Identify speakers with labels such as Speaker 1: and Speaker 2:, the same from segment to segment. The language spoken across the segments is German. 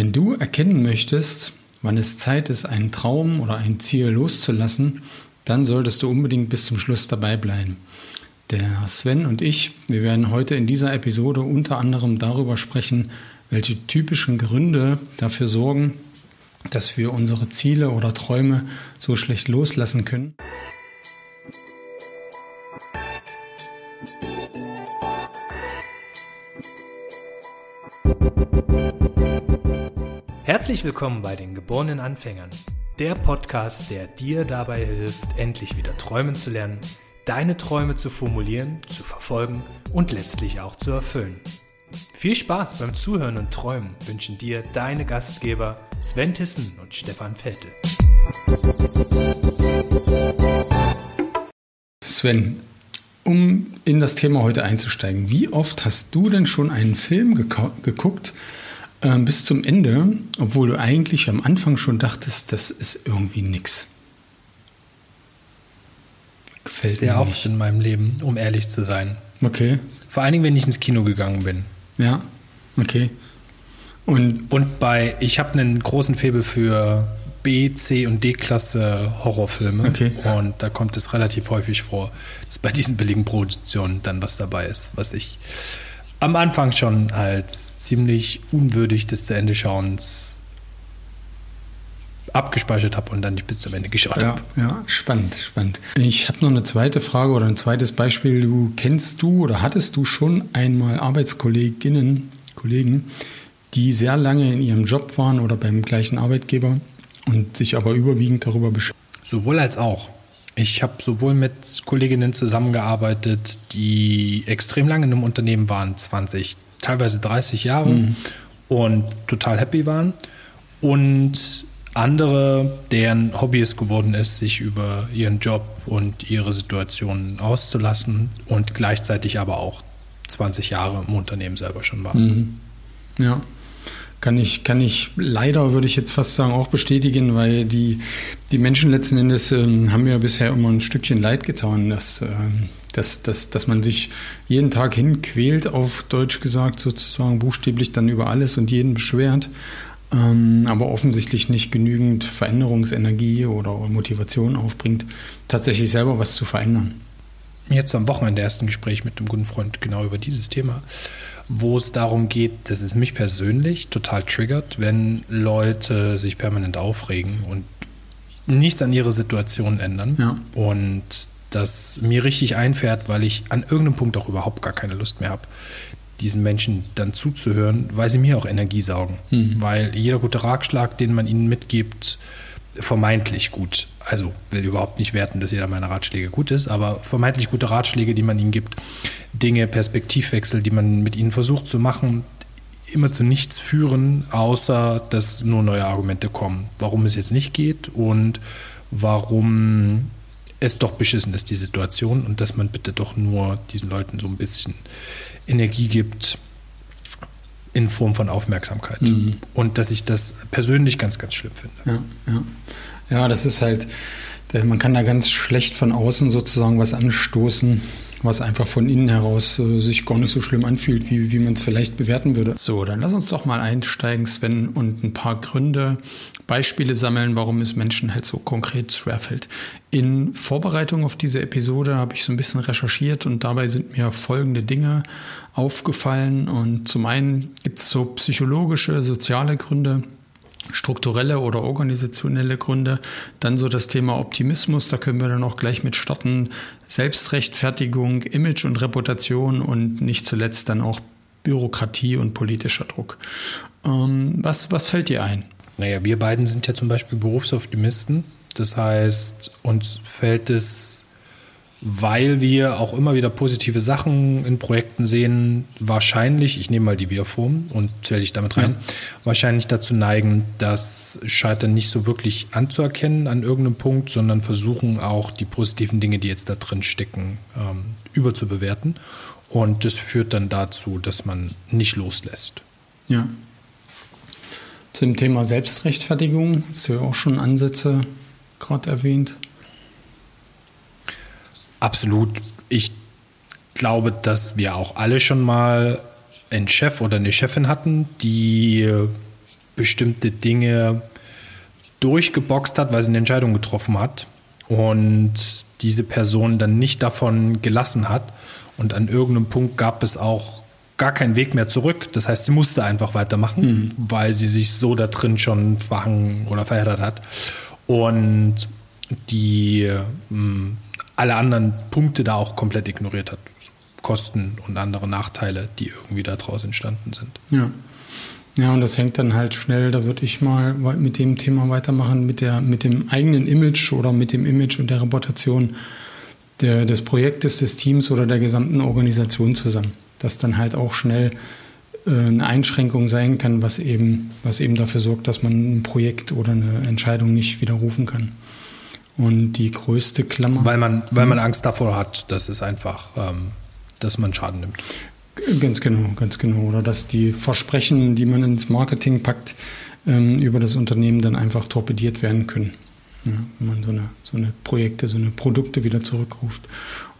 Speaker 1: Wenn du erkennen möchtest, wann es Zeit ist, einen Traum oder ein Ziel loszulassen, dann solltest du unbedingt bis zum Schluss dabei bleiben. Der Sven und ich, wir werden heute in dieser Episode unter anderem darüber sprechen, welche typischen Gründe dafür sorgen, dass wir unsere Ziele oder Träume so schlecht loslassen können.
Speaker 2: Herzlich willkommen bei den geborenen Anfängern, der Podcast, der dir dabei hilft, endlich wieder träumen zu lernen, deine Träume zu formulieren, zu verfolgen und letztlich auch zu erfüllen. Viel Spaß beim Zuhören und Träumen wünschen dir deine Gastgeber Sven Tissen und Stefan Vettel.
Speaker 1: Sven, um in das Thema heute einzusteigen, wie oft hast du denn schon einen Film geguckt, äh, bis zum Ende, obwohl du eigentlich am Anfang schon dachtest, das ist irgendwie nix.
Speaker 2: Gefällt Sehr mir oft nicht. in meinem Leben, um ehrlich zu sein.
Speaker 1: Okay.
Speaker 2: Vor allen Dingen, wenn ich ins Kino gegangen bin.
Speaker 1: Ja, okay.
Speaker 2: Und, und bei, ich habe einen großen Febel für B, C und D-Klasse Horrorfilme.
Speaker 1: Okay.
Speaker 2: Und da kommt es relativ häufig vor, dass bei diesen billigen Produktionen dann was dabei ist, was ich am Anfang schon als ziemlich unwürdig des zu Ende Schauens abgespeichert habe und dann nicht bis zum Ende geschaut
Speaker 1: ja,
Speaker 2: habe.
Speaker 1: Ja, spannend, spannend. Ich habe noch eine zweite Frage oder ein zweites Beispiel. Du kennst du oder hattest du schon einmal Arbeitskolleginnen, Kollegen, die sehr lange in ihrem Job waren oder beim gleichen Arbeitgeber und sich aber überwiegend darüber beschweren?
Speaker 2: Sowohl als auch. Ich habe sowohl mit Kolleginnen zusammengearbeitet, die extrem lange in einem Unternehmen waren, 20, teilweise 30 Jahre mhm. und total happy waren. Und andere, deren Hobby es geworden ist, sich über ihren Job und ihre Situation auszulassen und gleichzeitig aber auch 20 Jahre im Unternehmen selber schon waren.
Speaker 1: Mhm. Ja. Kann ich, kann ich leider, würde ich jetzt fast sagen, auch bestätigen, weil die, die Menschen letzten Endes ähm, haben mir bisher immer ein Stückchen leid getan, dass, ähm, dass, dass, dass man sich jeden Tag hinquält, auf Deutsch gesagt, sozusagen buchstäblich dann über alles und jeden beschwert, ähm, aber offensichtlich nicht genügend Veränderungsenergie oder Motivation aufbringt, tatsächlich selber was zu verändern.
Speaker 2: Jetzt am Wochenende erst ein Gespräch mit einem guten Freund genau über dieses Thema wo es darum geht, dass es mich persönlich total triggert, wenn Leute sich permanent aufregen und nichts an ihrer Situation ändern.
Speaker 1: Ja.
Speaker 2: Und das mir richtig einfährt, weil ich an irgendeinem Punkt auch überhaupt gar keine Lust mehr habe, diesen Menschen dann zuzuhören, weil sie mir auch Energie saugen. Mhm. Weil jeder gute Ratschlag, den man ihnen mitgibt, vermeintlich gut. Also will überhaupt nicht werten, dass jeder meiner Ratschläge gut ist, aber vermeintlich gute Ratschläge, die man ihnen gibt, Dinge, Perspektivwechsel, die man mit ihnen versucht zu machen, immer zu nichts führen, außer dass nur neue Argumente kommen, warum es jetzt nicht geht und warum es doch beschissen ist, die Situation, und dass man bitte doch nur diesen Leuten so ein bisschen Energie gibt, in Form von Aufmerksamkeit. Mhm. Und dass ich das persönlich ganz, ganz schlimm finde.
Speaker 1: Ja, ja. ja, das ist halt, man kann da ganz schlecht von außen sozusagen was anstoßen, was einfach von innen heraus äh, sich gar nicht so schlimm anfühlt, wie, wie man es vielleicht bewerten würde. So, dann lass uns doch mal einsteigen, Sven, und ein paar Gründe, Beispiele sammeln, warum es Menschen halt so konkret schwerfällt. In Vorbereitung auf diese Episode habe ich so ein bisschen recherchiert und dabei sind mir folgende Dinge aufgefallen. Und zum einen gibt es so psychologische, soziale Gründe, strukturelle oder organisationelle Gründe. Dann so das Thema Optimismus, da können wir dann auch gleich mit starten. Selbstrechtfertigung, Image und Reputation und nicht zuletzt dann auch Bürokratie und politischer Druck. Ähm, was, was fällt dir ein?
Speaker 2: Naja, wir beiden sind ja zum Beispiel Berufsoptimisten. Das heißt, uns fällt es weil wir auch immer wieder positive Sachen in Projekten sehen, wahrscheinlich, ich nehme mal die Wir-Form und zähle ich damit rein, ja. wahrscheinlich dazu neigen, das Scheitern nicht so wirklich anzuerkennen an irgendeinem Punkt, sondern versuchen auch die positiven Dinge, die jetzt da drin stecken, ähm, überzubewerten. Und das führt dann dazu, dass man nicht loslässt.
Speaker 1: Ja. Zum Thema Selbstrechtfertigung hast du ja auch schon Ansätze gerade erwähnt.
Speaker 2: Absolut. Ich glaube, dass wir auch alle schon mal einen Chef oder eine Chefin hatten, die bestimmte Dinge durchgeboxt hat, weil sie eine Entscheidung getroffen hat und diese Person dann nicht davon gelassen hat. Und an irgendeinem Punkt gab es auch gar keinen Weg mehr zurück. Das heißt, sie musste einfach weitermachen, mhm. weil sie sich so da drin schon verhangen oder verheddert hat. Und die mh, alle anderen Punkte da auch komplett ignoriert hat. Kosten und andere Nachteile, die irgendwie daraus entstanden sind.
Speaker 1: Ja. Ja, und das hängt dann halt schnell, da würde ich mal mit dem Thema weitermachen, mit, der, mit dem eigenen Image oder mit dem Image und der Reputation der, des Projektes, des Teams oder der gesamten Organisation zusammen. Das dann halt auch schnell äh, eine Einschränkung sein kann, was eben, was eben dafür sorgt, dass man ein Projekt oder eine Entscheidung nicht widerrufen kann. Und die größte Klammer.
Speaker 2: Weil man, weil man Angst davor hat, dass es einfach, ähm, dass man Schaden nimmt.
Speaker 1: Ganz genau, ganz genau. Oder dass die Versprechen, die man ins Marketing packt, ähm, über das Unternehmen dann einfach torpediert werden können. Ja, wenn man so eine, so eine Projekte, so eine Produkte wieder zurückruft.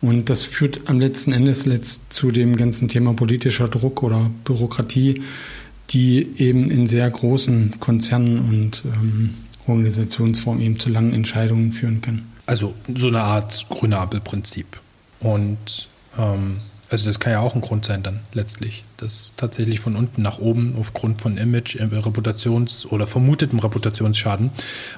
Speaker 1: Und das führt am letzten Endes letzt zu dem ganzen Thema politischer Druck oder Bürokratie, die eben in sehr großen Konzernen und ähm, Organisationsformen eben zu langen Entscheidungen führen kann.
Speaker 2: Also so eine Art grüne Ampelprinzip. Und ähm, also das kann ja auch ein Grund sein dann letztlich, dass tatsächlich von unten nach oben aufgrund von Image, äh, Reputations- oder vermutetem Reputationsschaden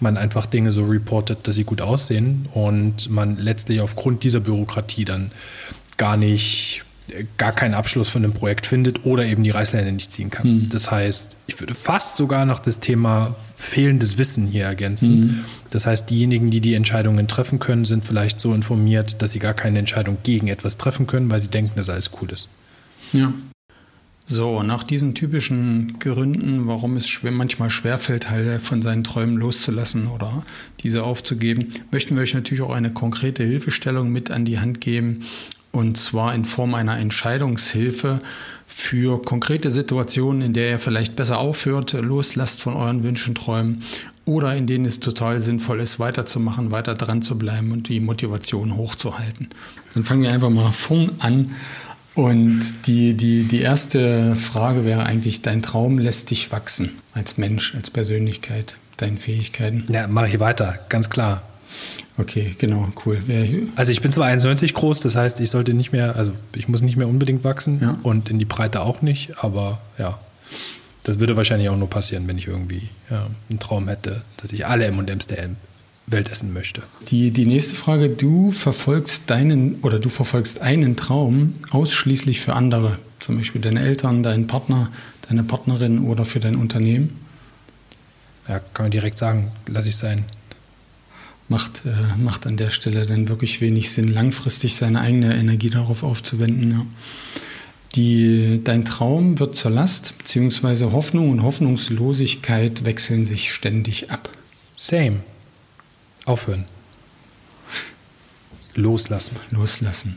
Speaker 2: man einfach Dinge so reportet, dass sie gut aussehen und man letztlich aufgrund dieser Bürokratie dann gar nicht gar keinen Abschluss von dem Projekt findet oder eben die Reißleine nicht ziehen kann. Mhm. Das heißt, ich würde fast sogar noch das Thema fehlendes Wissen hier ergänzen. Mhm. Das heißt, diejenigen, die die Entscheidungen treffen können, sind vielleicht so informiert, dass sie gar keine Entscheidung gegen etwas treffen können, weil sie denken, dass alles cool ist.
Speaker 1: Ja. So, nach diesen typischen Gründen, warum es schwer, manchmal schwerfällt, halt von seinen Träumen loszulassen oder diese aufzugeben, möchten wir euch natürlich auch eine konkrete Hilfestellung mit an die Hand geben, und zwar in Form einer Entscheidungshilfe für konkrete Situationen, in der ihr vielleicht besser aufhört, loslasst von euren Wünschen, Träumen oder in denen es total sinnvoll ist, weiterzumachen, weiter dran zu bleiben und die Motivation hochzuhalten. Dann fangen wir einfach mal vorn an. Und die, die, die erste Frage wäre eigentlich, dein Traum lässt dich wachsen als Mensch, als Persönlichkeit, deinen Fähigkeiten.
Speaker 2: Ja, mache ich weiter, ganz klar.
Speaker 1: Okay, genau, cool.
Speaker 2: Also ich bin zwar 1,90 groß, das heißt, ich sollte nicht mehr, also ich muss nicht mehr unbedingt wachsen ja. und in die Breite auch nicht, aber ja, das würde wahrscheinlich auch nur passieren, wenn ich irgendwie ja, einen Traum hätte, dass ich alle M&M's der Welt essen möchte.
Speaker 1: Die, die nächste Frage, du verfolgst deinen oder du verfolgst einen Traum ausschließlich für andere, zum Beispiel deine Eltern, deinen Partner, deine Partnerin oder für dein Unternehmen?
Speaker 2: Ja, kann man direkt sagen, lass ich sein
Speaker 1: macht, äh, macht an der Stelle dann wirklich wenig Sinn, langfristig seine eigene Energie darauf aufzuwenden. Ja. Die, dein Traum wird zur Last, beziehungsweise Hoffnung und Hoffnungslosigkeit wechseln sich ständig ab.
Speaker 2: Same. Aufhören. Loslassen.
Speaker 1: Loslassen.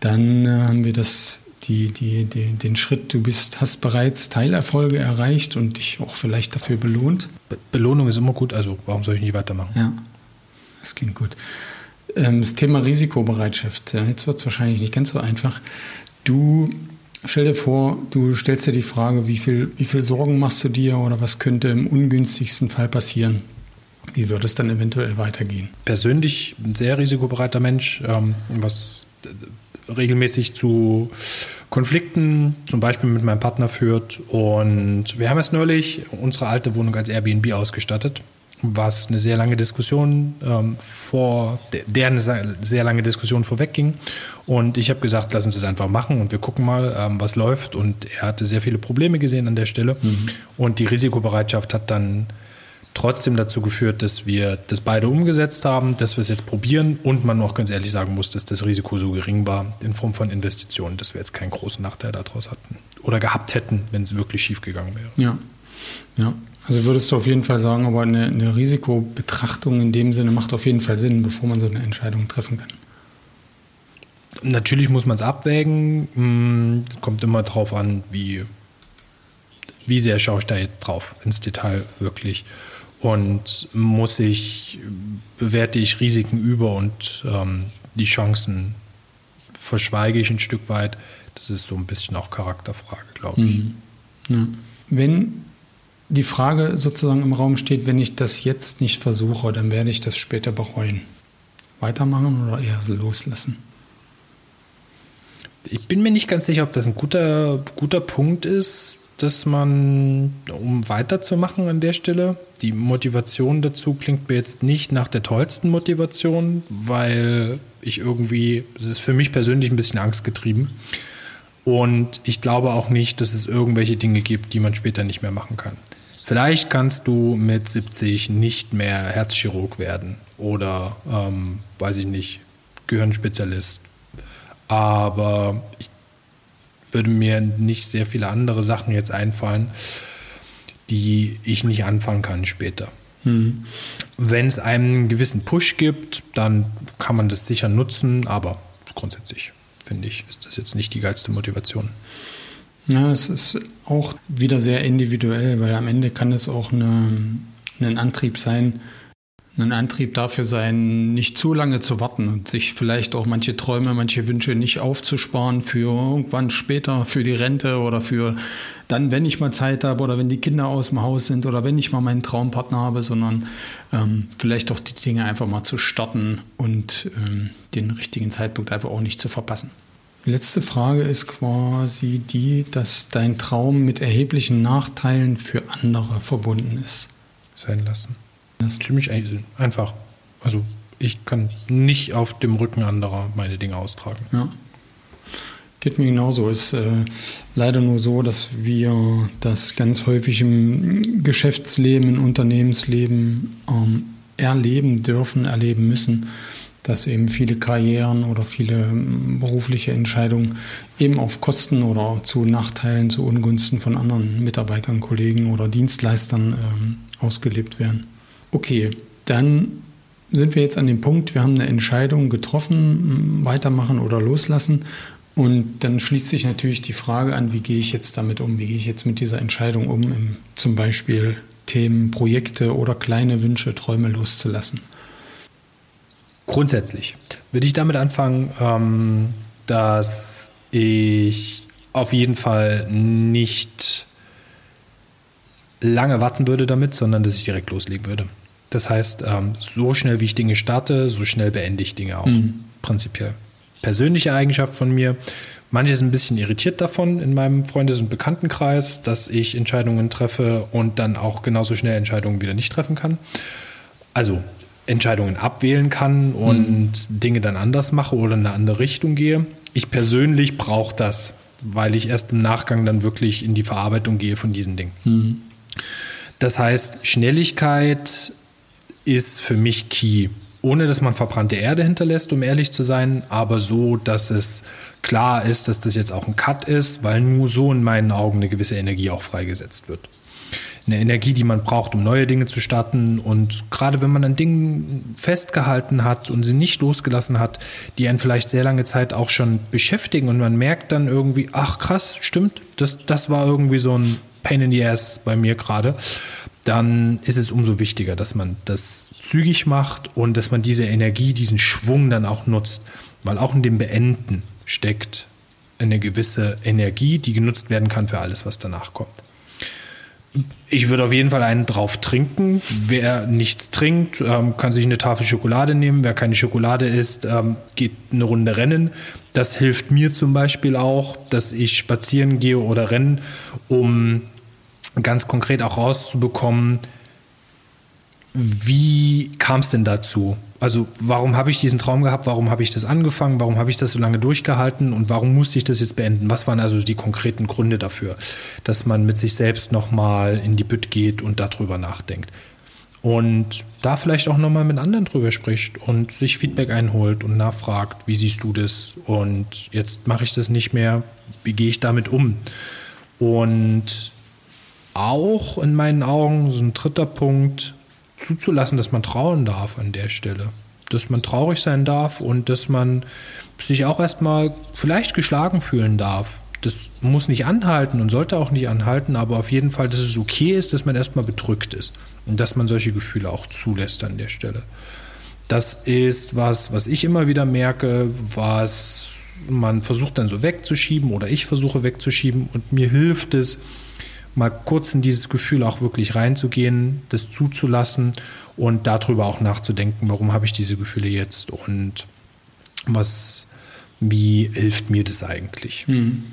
Speaker 1: Dann äh, haben wir das, die, die, die, den Schritt, du bist, hast bereits Teilerfolge erreicht und dich auch vielleicht dafür belohnt.
Speaker 2: Be Belohnung ist immer gut, also warum soll ich nicht weitermachen?
Speaker 1: Ja. Das klingt gut. Ähm, das Thema Risikobereitschaft. Jetzt wird es wahrscheinlich nicht ganz so einfach. Du stell dir vor, du stellst dir die Frage, wie viel, wie viel Sorgen machst du dir oder was könnte im ungünstigsten Fall passieren? Wie würde es dann eventuell weitergehen?
Speaker 2: Persönlich ein sehr risikobereiter Mensch, ähm, was regelmäßig zu Konflikten, zum Beispiel mit meinem Partner führt. Und wir haben jetzt neulich unsere alte Wohnung als Airbnb ausgestattet was eine sehr lange Diskussion ähm, vor, der eine sehr lange Diskussion vorwegging. Und ich habe gesagt, lass uns das einfach machen und wir gucken mal, ähm, was läuft. Und er hatte sehr viele Probleme gesehen an der Stelle. Mhm. Und die Risikobereitschaft hat dann trotzdem dazu geführt, dass wir das beide umgesetzt haben, dass wir es jetzt probieren und man noch ganz ehrlich sagen muss, dass das Risiko so gering war in Form von Investitionen, dass wir jetzt keinen großen Nachteil daraus hatten oder gehabt hätten, wenn es wirklich schief gegangen wäre.
Speaker 1: Ja, ja. Also würdest du auf jeden Fall sagen, aber eine, eine Risikobetrachtung in dem Sinne macht auf jeden Fall Sinn, bevor man so eine Entscheidung treffen kann.
Speaker 2: Natürlich muss man es abwägen. Hm, kommt immer drauf an, wie, wie sehr schaue ich da jetzt drauf ins Detail wirklich. Und muss ich, bewerte ich Risiken über und ähm, die Chancen verschweige ich ein Stück weit. Das ist so ein bisschen auch Charakterfrage, glaube ich. Mhm.
Speaker 1: Ja. Wenn die Frage sozusagen im Raum steht, wenn ich das jetzt nicht versuche, dann werde ich das später bereuen. Weitermachen oder eher loslassen?
Speaker 2: Ich bin mir nicht ganz sicher, ob das ein guter, guter Punkt ist, dass man, um weiterzumachen an der Stelle, die Motivation dazu klingt mir jetzt nicht nach der tollsten Motivation, weil ich irgendwie, es ist für mich persönlich ein bisschen angstgetrieben. Und ich glaube auch nicht, dass es irgendwelche Dinge gibt, die man später nicht mehr machen kann. Vielleicht kannst du mit 70 nicht mehr Herzchirurg werden oder, ähm, weiß ich nicht, Gehirnspezialist. Aber ich würde mir nicht sehr viele andere Sachen jetzt einfallen, die ich nicht anfangen kann später. Mhm. Wenn es einen gewissen Push gibt, dann kann man das sicher nutzen, aber grundsätzlich finde ich, ist das jetzt nicht die geilste Motivation.
Speaker 1: Ja, es ist auch wieder sehr individuell, weil am Ende kann es auch eine, ein Antrieb sein, ein Antrieb dafür sein, nicht zu lange zu warten und sich vielleicht auch manche Träume, manche Wünsche nicht aufzusparen für irgendwann später, für die Rente oder für dann, wenn ich mal Zeit habe oder wenn die Kinder aus dem Haus sind oder wenn ich mal meinen Traumpartner habe, sondern ähm, vielleicht auch die Dinge einfach mal zu starten und ähm, den richtigen Zeitpunkt einfach auch nicht zu verpassen. Die letzte Frage ist quasi die, dass dein Traum mit erheblichen Nachteilen für andere verbunden ist.
Speaker 2: Sein lassen. Das ist ziemlich einfach. Also ich kann nicht auf dem Rücken anderer meine Dinge austragen.
Speaker 1: Ja. Geht mir genauso. Es ist äh, leider nur so, dass wir das ganz häufig im Geschäftsleben, im Unternehmensleben ähm, erleben dürfen, erleben müssen, dass eben viele Karrieren oder viele ähm, berufliche Entscheidungen eben auf Kosten oder zu Nachteilen, zu Ungunsten von anderen Mitarbeitern, Kollegen oder Dienstleistern ähm, ausgelebt werden. Okay, dann sind wir jetzt an dem Punkt, wir haben eine Entscheidung getroffen, weitermachen oder loslassen. Und dann schließt sich natürlich die Frage an, wie gehe ich jetzt damit um? Wie gehe ich jetzt mit dieser Entscheidung um, zum Beispiel Themen, Projekte oder kleine Wünsche, Träume loszulassen?
Speaker 2: Grundsätzlich würde ich damit anfangen, ähm, dass ich auf jeden Fall nicht lange warten würde damit, sondern dass ich direkt loslegen würde. Das heißt, ähm, so schnell wie ich Dinge starte, so schnell beende ich Dinge auch. Mhm. Prinzipiell. Persönliche Eigenschaft von mir. Manche sind ein bisschen irritiert davon in meinem Freundes- und Bekanntenkreis, dass ich Entscheidungen treffe und dann auch genauso schnell Entscheidungen wieder nicht treffen kann. Also Entscheidungen abwählen kann und mhm. Dinge dann anders mache oder in eine andere Richtung gehe. Ich persönlich brauche das, weil ich erst im Nachgang dann wirklich in die Verarbeitung gehe von diesen Dingen. Mhm. Das heißt, Schnelligkeit ist für mich key. Ohne dass man verbrannte Erde hinterlässt, um ehrlich zu sein, aber so, dass es klar ist, dass das jetzt auch ein Cut ist, weil nur so in meinen Augen eine gewisse Energie auch freigesetzt wird. Eine Energie, die man braucht, um neue Dinge zu starten. Und gerade wenn man an Dingen festgehalten hat und sie nicht losgelassen hat, die einen vielleicht sehr lange Zeit auch schon beschäftigen und man merkt dann irgendwie, ach krass, stimmt, das, das war irgendwie so ein Pain in the Ass bei mir gerade, dann ist es umso wichtiger, dass man das zügig macht und dass man diese Energie, diesen Schwung dann auch nutzt. Weil auch in dem Beenden steckt eine gewisse Energie, die genutzt werden kann für alles, was danach kommt. Ich würde auf jeden Fall einen drauf trinken. Wer nichts trinkt, ähm, kann sich eine Tafel Schokolade nehmen. Wer keine Schokolade isst, ähm, geht eine Runde rennen. Das hilft mir zum Beispiel auch, dass ich spazieren gehe oder rennen, um ganz konkret auch rauszubekommen, wie kam es denn dazu? Also warum habe ich diesen Traum gehabt? Warum habe ich das angefangen? Warum habe ich das so lange durchgehalten? Und warum musste ich das jetzt beenden? Was waren also die konkreten Gründe dafür, dass man mit sich selbst nochmal in die Bütt geht und darüber nachdenkt? Und da vielleicht auch nochmal mit anderen drüber spricht und sich Feedback einholt und nachfragt, wie siehst du das? Und jetzt mache ich das nicht mehr. Wie gehe ich damit um? Und auch in meinen Augen so ein dritter Punkt, zuzulassen, dass man trauen darf an der Stelle. Dass man traurig sein darf und dass man sich auch erstmal vielleicht geschlagen fühlen darf. Das muss nicht anhalten und sollte auch nicht anhalten, aber auf jeden Fall, dass es okay ist, dass man erstmal bedrückt ist und dass man solche Gefühle auch zulässt an der Stelle. Das ist was, was ich immer wieder merke, was man versucht dann so wegzuschieben oder ich versuche wegzuschieben und mir hilft es, mal kurz in dieses Gefühl auch wirklich reinzugehen, das zuzulassen und darüber auch nachzudenken, warum habe ich diese Gefühle jetzt und was, wie hilft mir das eigentlich? Mhm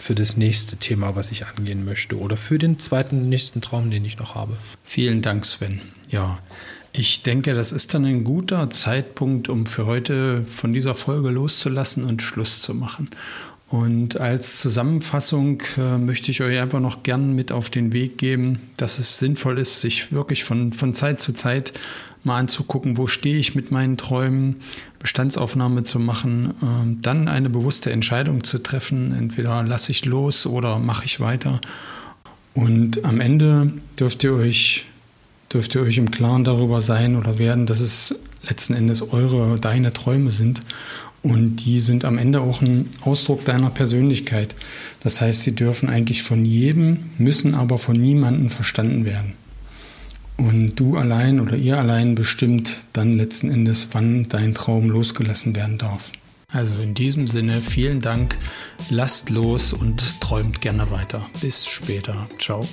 Speaker 2: für das nächste Thema, was ich angehen möchte oder für den zweiten nächsten Traum, den ich noch habe.
Speaker 1: Vielen Dank, Sven. Ja, ich denke, das ist dann ein guter Zeitpunkt, um für heute von dieser Folge loszulassen und Schluss zu machen. Und als Zusammenfassung äh, möchte ich euch einfach noch gern mit auf den Weg geben, dass es sinnvoll ist, sich wirklich von, von Zeit zu Zeit mal anzugucken, wo stehe ich mit meinen Träumen, Bestandsaufnahme zu machen, äh, dann eine bewusste Entscheidung zu treffen, entweder lasse ich los oder mache ich weiter. Und am Ende dürft ihr euch dürft ihr euch im Klaren darüber sein oder werden, dass es letzten Endes eure, deine Träume sind und die sind am Ende auch ein Ausdruck deiner Persönlichkeit. Das heißt, sie dürfen eigentlich von jedem, müssen aber von niemandem verstanden werden. Und du allein oder ihr allein bestimmt dann letzten Endes, wann dein Traum losgelassen werden darf. Also in diesem Sinne, vielen Dank, lasst los und träumt gerne weiter. Bis später. Ciao.